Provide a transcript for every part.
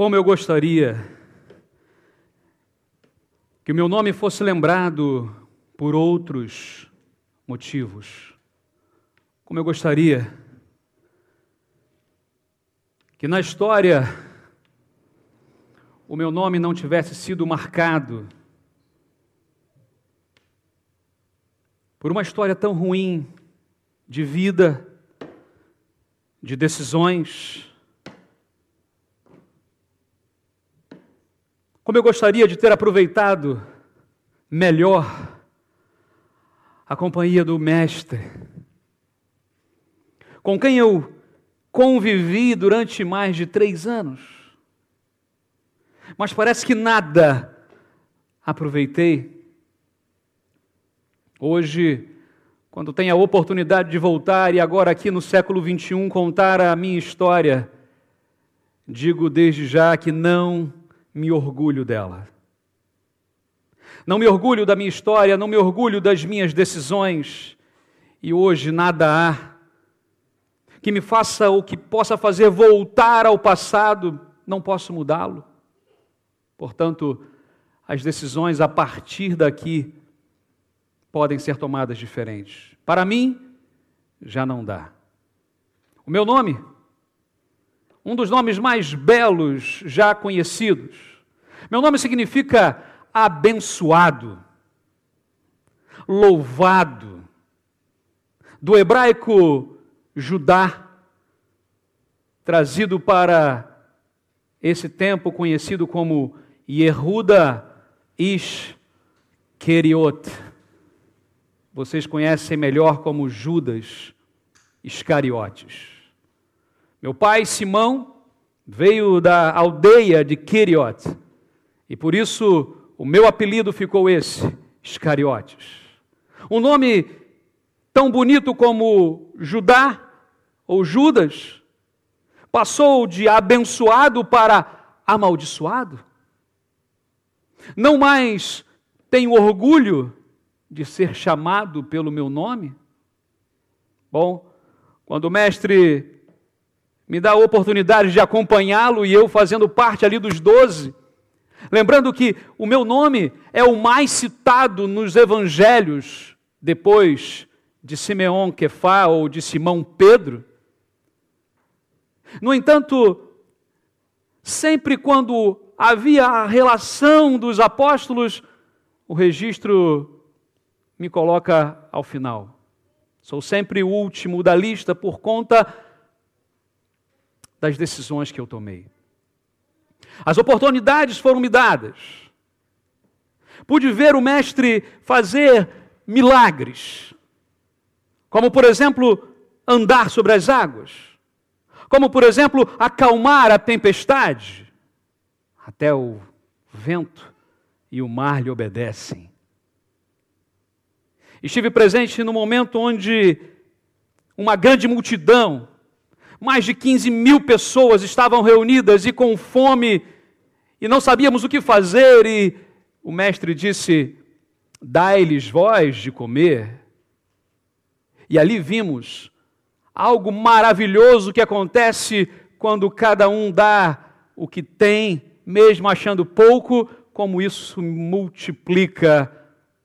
Como eu gostaria que o meu nome fosse lembrado por outros motivos. Como eu gostaria que na história o meu nome não tivesse sido marcado por uma história tão ruim de vida, de decisões. Como eu gostaria de ter aproveitado melhor a companhia do Mestre, com quem eu convivi durante mais de três anos. Mas parece que nada aproveitei. Hoje, quando tenho a oportunidade de voltar e agora aqui no século 21 contar a minha história, digo desde já que não me orgulho dela. Não me orgulho da minha história, não me orgulho das minhas decisões, e hoje nada há que me faça ou que possa fazer voltar ao passado, não posso mudá-lo. Portanto, as decisões a partir daqui podem ser tomadas diferentes. Para mim, já não dá. O meu nome, um dos nomes mais belos já conhecidos. Meu nome significa abençoado, louvado. Do hebraico Judá, trazido para esse tempo conhecido como Yehuda Ish Keriot. Vocês conhecem melhor como Judas Iscariotes. Meu pai, Simão, veio da aldeia de Keriot, e por isso o meu apelido ficou esse, Iscariotes. Um nome tão bonito como Judá ou Judas passou de abençoado para amaldiçoado? Não mais tenho orgulho de ser chamado pelo meu nome? Bom, quando o mestre me dá a oportunidade de acompanhá-lo e eu fazendo parte ali dos doze, lembrando que o meu nome é o mais citado nos evangelhos depois de Simeão Kefá ou de Simão Pedro. No entanto, sempre quando havia a relação dos apóstolos, o registro me coloca ao final. Sou sempre o último da lista por conta das decisões que eu tomei. As oportunidades foram me dadas. Pude ver o Mestre fazer milagres, como, por exemplo, andar sobre as águas, como, por exemplo, acalmar a tempestade, até o vento e o mar lhe obedecem. Estive presente no momento onde uma grande multidão, mais de 15 mil pessoas estavam reunidas e com fome, e não sabíamos o que fazer, e o mestre disse: Dai-lhes voz de comer. E ali vimos algo maravilhoso que acontece quando cada um dá o que tem, mesmo achando pouco, como isso multiplica,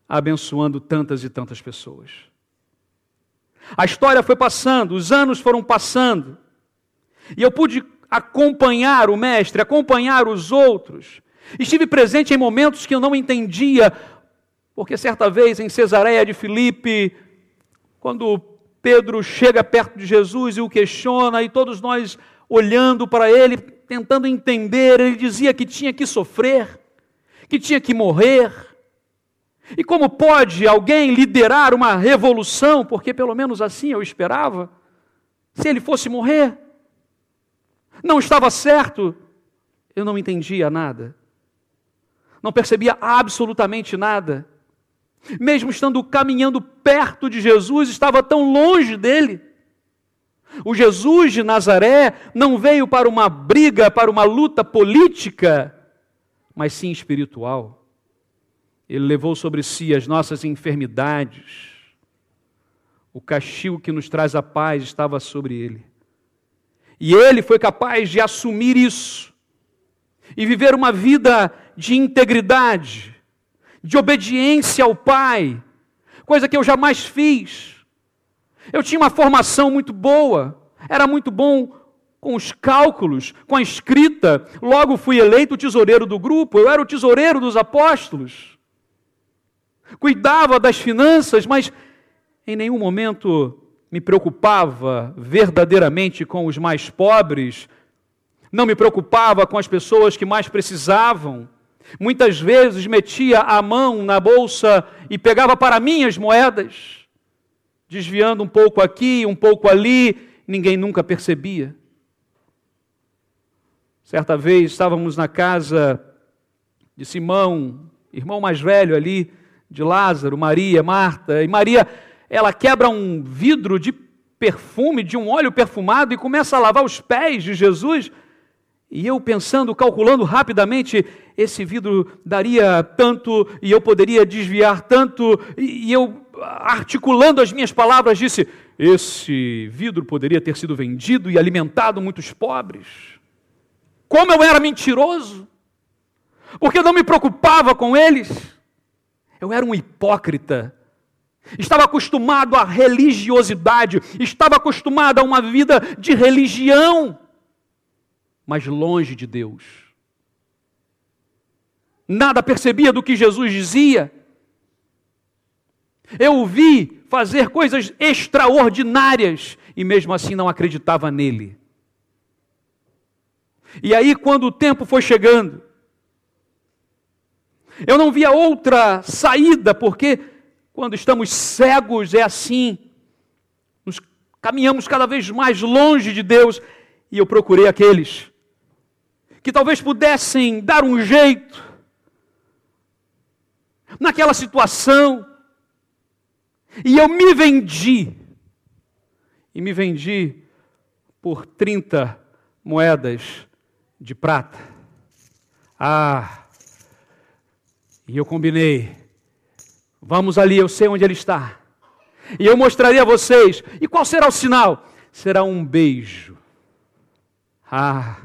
abençoando tantas e tantas pessoas. A história foi passando, os anos foram passando, e eu pude acompanhar o mestre, acompanhar os outros. Estive presente em momentos que eu não entendia, porque certa vez em Cesareia de Filipe, quando Pedro chega perto de Jesus e o questiona, e todos nós olhando para ele, tentando entender, ele dizia que tinha que sofrer, que tinha que morrer. E como pode alguém liderar uma revolução, porque pelo menos assim eu esperava, se ele fosse morrer? Não estava certo, eu não entendia nada, não percebia absolutamente nada mesmo estando caminhando perto de Jesus, estava tão longe dele. O Jesus de Nazaré não veio para uma briga, para uma luta política, mas sim espiritual. Ele levou sobre si as nossas enfermidades. O castigo que nos traz a paz estava sobre ele. E ele foi capaz de assumir isso. e viver uma vida de integridade, de obediência ao Pai, coisa que eu jamais fiz. Eu tinha uma formação muito boa, era muito bom com os cálculos, com a escrita, logo fui eleito tesoureiro do grupo, eu era o tesoureiro dos apóstolos. Cuidava das finanças, mas em nenhum momento me preocupava verdadeiramente com os mais pobres, não me preocupava com as pessoas que mais precisavam. Muitas vezes metia a mão na bolsa e pegava para mim as moedas, desviando um pouco aqui, um pouco ali, ninguém nunca percebia. Certa vez estávamos na casa de Simão, irmão mais velho ali, de Lázaro, Maria, Marta, e Maria, ela quebra um vidro de perfume, de um óleo perfumado e começa a lavar os pés de Jesus. E eu pensando, calculando rapidamente, esse vidro daria tanto e eu poderia desviar tanto, e eu articulando as minhas palavras disse: esse vidro poderia ter sido vendido e alimentado muitos pobres. Como eu era mentiroso, porque eu não me preocupava com eles. Eu era um hipócrita. Estava acostumado à religiosidade, estava acostumado a uma vida de religião mas longe de Deus. Nada percebia do que Jesus dizia. Eu o vi fazer coisas extraordinárias e mesmo assim não acreditava nele. E aí, quando o tempo foi chegando, eu não via outra saída, porque quando estamos cegos é assim, nos caminhamos cada vez mais longe de Deus, e eu procurei aqueles que talvez pudessem dar um jeito naquela situação. E eu me vendi. E me vendi por 30 moedas de prata. Ah, e eu combinei. Vamos ali, eu sei onde ele está. E eu mostrarei a vocês. E qual será o sinal? Será um beijo. Ah,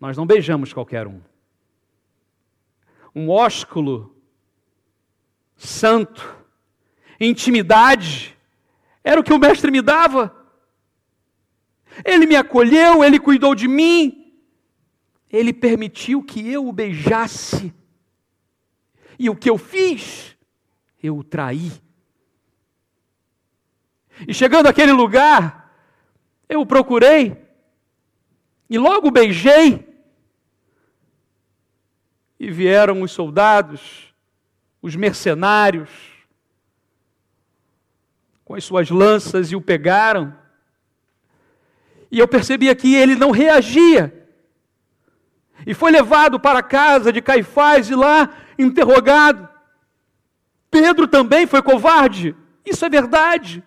nós não beijamos qualquer um. Um ósculo santo, intimidade, era o que o mestre me dava. Ele me acolheu, ele cuidou de mim, ele permitiu que eu o beijasse. E o que eu fiz? Eu o traí. E chegando àquele lugar, eu o procurei, e logo beijei, e vieram os soldados, os mercenários, com as suas lanças e o pegaram. E eu percebia que ele não reagia. E foi levado para a casa de Caifás e lá interrogado. Pedro também foi covarde. Isso é verdade.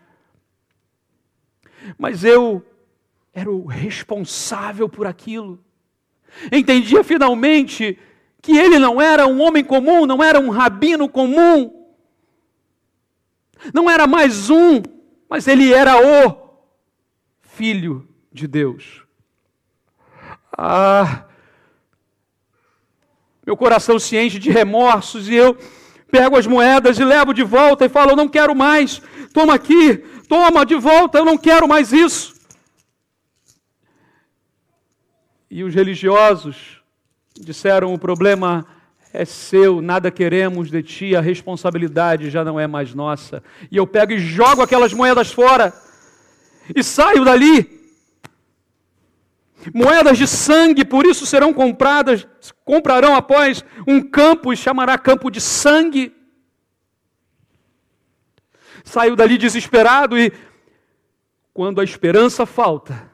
Mas eu era o responsável por aquilo. Entendia finalmente que ele não era um homem comum, não era um rabino comum, não era mais um, mas ele era o Filho de Deus. Ah, meu coração se enche de remorsos e eu pego as moedas e levo de volta e falo: Eu não quero mais, toma aqui, toma de volta, eu não quero mais isso. E os religiosos disseram: o problema é seu, nada queremos de ti, a responsabilidade já não é mais nossa. E eu pego e jogo aquelas moedas fora e saio dali. Moedas de sangue, por isso serão compradas, comprarão após um campo e chamará campo de sangue. Saio dali desesperado e quando a esperança falta,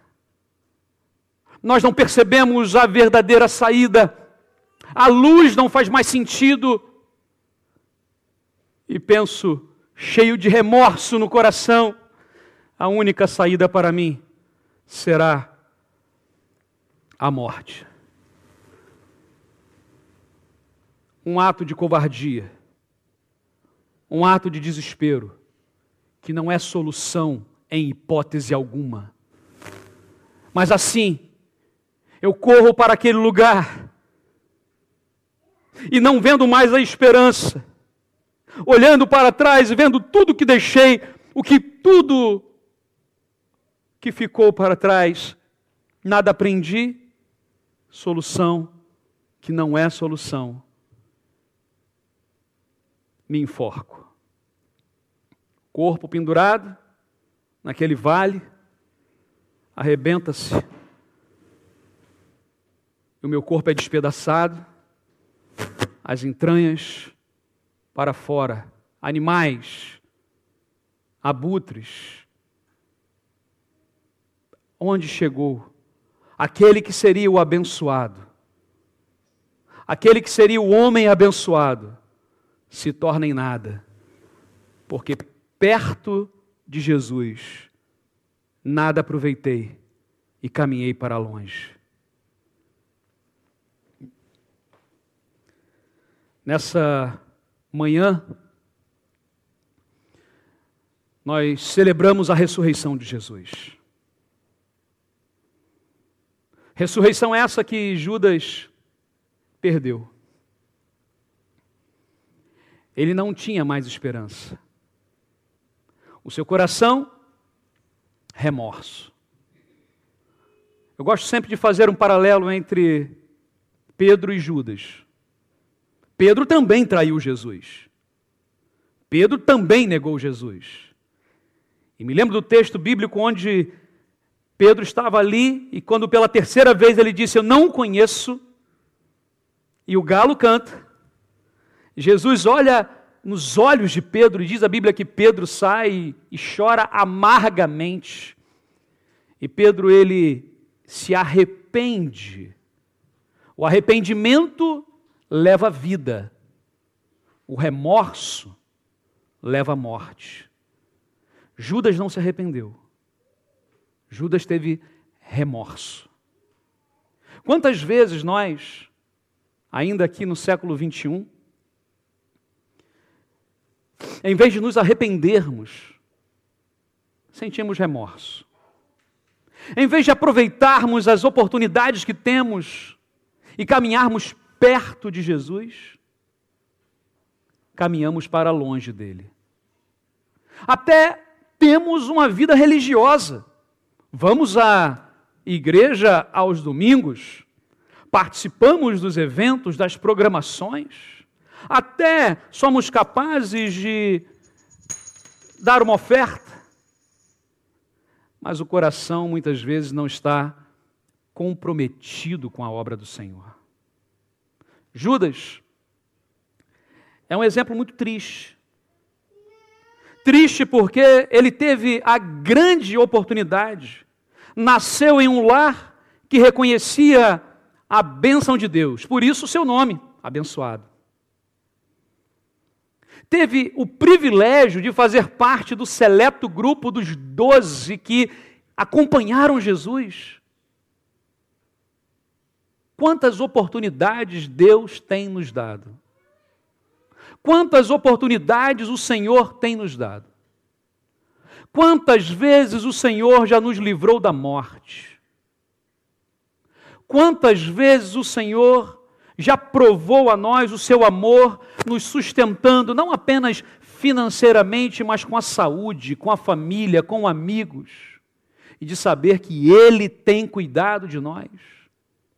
nós não percebemos a verdadeira saída, a luz não faz mais sentido. E penso, cheio de remorso no coração, a única saída para mim será a morte. Um ato de covardia, um ato de desespero, que não é solução em hipótese alguma. Mas assim, eu corro para aquele lugar e não vendo mais a esperança, olhando para trás e vendo tudo que deixei, o que tudo que ficou para trás, nada aprendi, solução que não é solução, me enforco. Corpo pendurado naquele vale, arrebenta-se, o meu corpo é despedaçado, as entranhas para fora, animais, abutres. Onde chegou aquele que seria o abençoado? Aquele que seria o homem abençoado se torna em nada, porque perto de Jesus nada aproveitei e caminhei para longe. Nessa manhã, nós celebramos a ressurreição de Jesus. Ressurreição essa que Judas perdeu. Ele não tinha mais esperança. O seu coração, remorso. Eu gosto sempre de fazer um paralelo entre Pedro e Judas. Pedro também traiu Jesus. Pedro também negou Jesus. E me lembro do texto bíblico onde Pedro estava ali e quando pela terceira vez ele disse: Eu não conheço, e o galo canta. Jesus olha nos olhos de Pedro e diz a Bíblia que Pedro sai e chora amargamente. E Pedro ele se arrepende. O arrependimento leva vida. O remorso leva à morte. Judas não se arrependeu. Judas teve remorso. Quantas vezes nós, ainda aqui no século 21, em vez de nos arrependermos, sentimos remorso. Em vez de aproveitarmos as oportunidades que temos e caminharmos perto de Jesus, caminhamos para longe dele. Até temos uma vida religiosa. Vamos à igreja aos domingos, participamos dos eventos, das programações, até somos capazes de dar uma oferta, mas o coração muitas vezes não está comprometido com a obra do Senhor. Judas é um exemplo muito triste. Triste porque ele teve a grande oportunidade, nasceu em um lar que reconhecia a bênção de Deus, por isso o seu nome, abençoado. Teve o privilégio de fazer parte do seleto grupo dos doze que acompanharam Jesus. Quantas oportunidades Deus tem nos dado? Quantas oportunidades o Senhor tem nos dado? Quantas vezes o Senhor já nos livrou da morte? Quantas vezes o Senhor já provou a nós o seu amor, nos sustentando não apenas financeiramente, mas com a saúde, com a família, com amigos, e de saber que Ele tem cuidado de nós?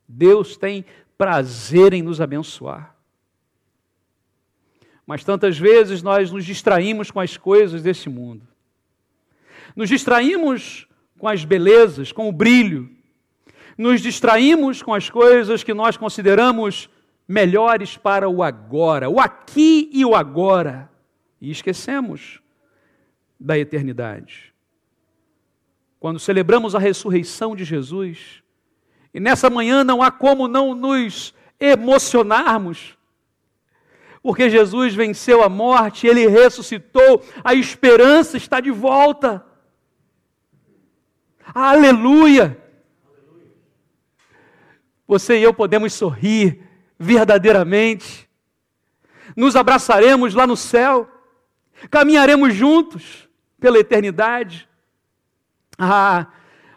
Deus tem prazer em nos abençoar. Mas tantas vezes nós nos distraímos com as coisas desse mundo. Nos distraímos com as belezas, com o brilho. Nos distraímos com as coisas que nós consideramos melhores para o agora, o aqui e o agora. E esquecemos da eternidade. Quando celebramos a ressurreição de Jesus, e nessa manhã não há como não nos emocionarmos, porque Jesus venceu a morte, ele ressuscitou, a esperança está de volta. Aleluia! Você e eu podemos sorrir verdadeiramente, nos abraçaremos lá no céu, caminharemos juntos pela eternidade. Ah,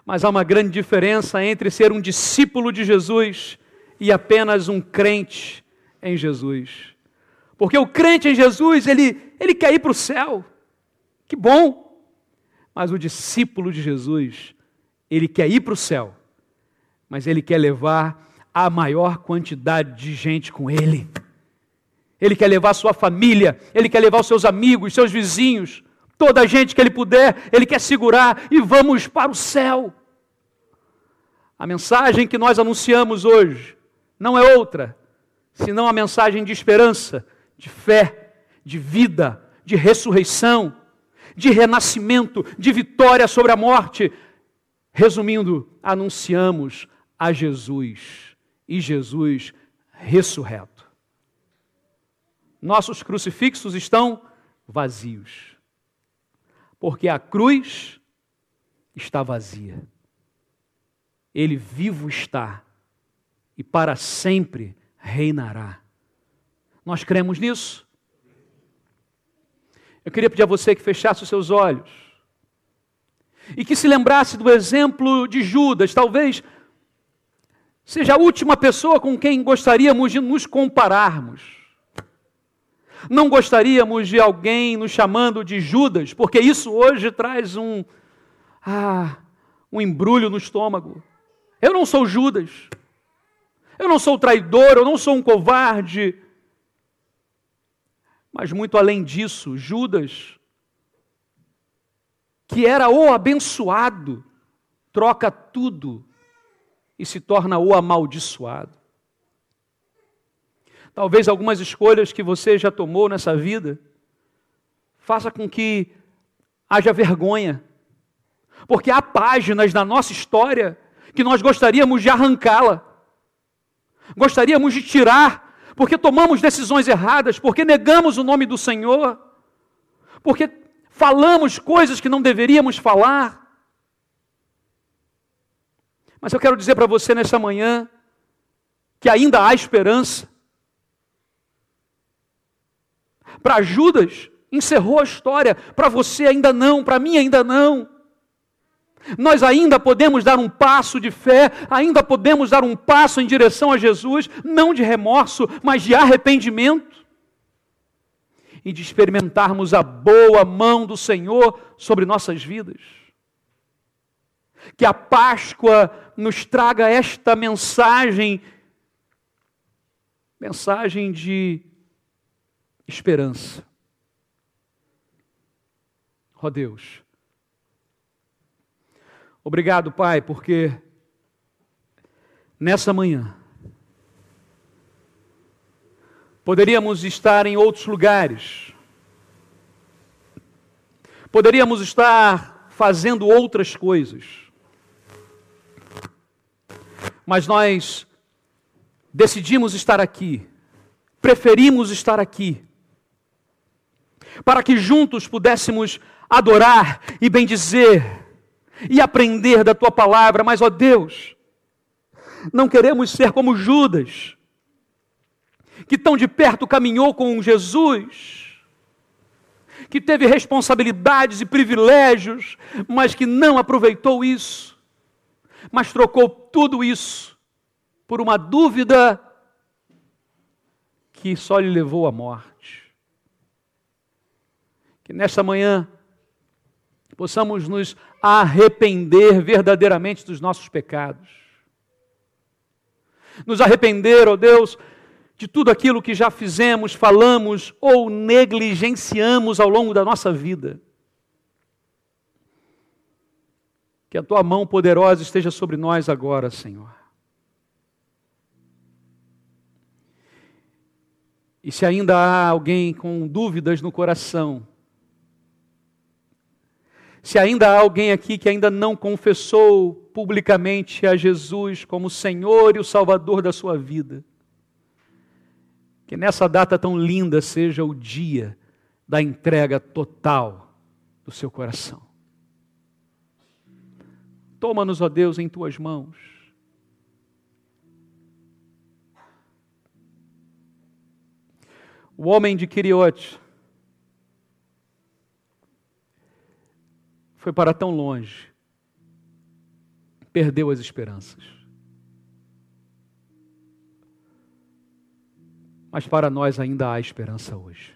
mas há uma grande diferença entre ser um discípulo de Jesus e apenas um crente em Jesus. Porque o crente em Jesus, ele, ele quer ir para o céu. Que bom! Mas o discípulo de Jesus, ele quer ir para o céu, mas ele quer levar a maior quantidade de gente com ele. Ele quer levar sua família, ele quer levar os seus amigos, seus vizinhos, toda a gente que ele puder, ele quer segurar e vamos para o céu. A mensagem que nós anunciamos hoje não é outra, senão a mensagem de esperança, de fé, de vida, de ressurreição, de renascimento, de vitória sobre a morte. Resumindo, anunciamos a Jesus e Jesus ressurreto. Nossos crucifixos estão vazios, porque a cruz está vazia. Ele vivo está e para sempre reinará. Nós cremos nisso? Eu queria pedir a você que fechasse os seus olhos e que se lembrasse do exemplo de Judas, talvez seja a última pessoa com quem gostaríamos de nos compararmos. Não gostaríamos de alguém nos chamando de Judas, porque isso hoje traz um ah, um embrulho no estômago. Eu não sou Judas. Eu não sou traidor, eu não sou um covarde. Mas muito além disso, Judas, que era o abençoado, troca tudo e se torna o amaldiçoado. Talvez algumas escolhas que você já tomou nessa vida faça com que haja vergonha. Porque há páginas na nossa história que nós gostaríamos de arrancá-la. Gostaríamos de tirar porque tomamos decisões erradas, porque negamos o nome do Senhor, porque falamos coisas que não deveríamos falar. Mas eu quero dizer para você nessa manhã que ainda há esperança. Para Judas, encerrou a história, para você ainda não, para mim ainda não. Nós ainda podemos dar um passo de fé, ainda podemos dar um passo em direção a Jesus, não de remorso, mas de arrependimento. E de experimentarmos a boa mão do Senhor sobre nossas vidas. Que a Páscoa nos traga esta mensagem, mensagem de esperança. Ó oh Deus, Obrigado, Pai, porque nessa manhã poderíamos estar em outros lugares, poderíamos estar fazendo outras coisas, mas nós decidimos estar aqui, preferimos estar aqui, para que juntos pudéssemos adorar e bendizer e aprender da tua palavra, mas, ó Deus, não queremos ser como Judas, que tão de perto caminhou com Jesus, que teve responsabilidades e privilégios, mas que não aproveitou isso, mas trocou tudo isso por uma dúvida que só lhe levou à morte. Que nesta manhã possamos nos arrepender verdadeiramente dos nossos pecados. Nos arrepender, ó oh Deus, de tudo aquilo que já fizemos, falamos ou negligenciamos ao longo da nossa vida. Que a tua mão poderosa esteja sobre nós agora, Senhor. E se ainda há alguém com dúvidas no coração, se ainda há alguém aqui que ainda não confessou publicamente a Jesus como Senhor e o Salvador da sua vida, que nessa data tão linda seja o dia da entrega total do seu coração. Toma-nos, ó Deus, em tuas mãos. O homem de Quiriote foi para tão longe, perdeu as esperanças. mas para nós ainda há esperança hoje.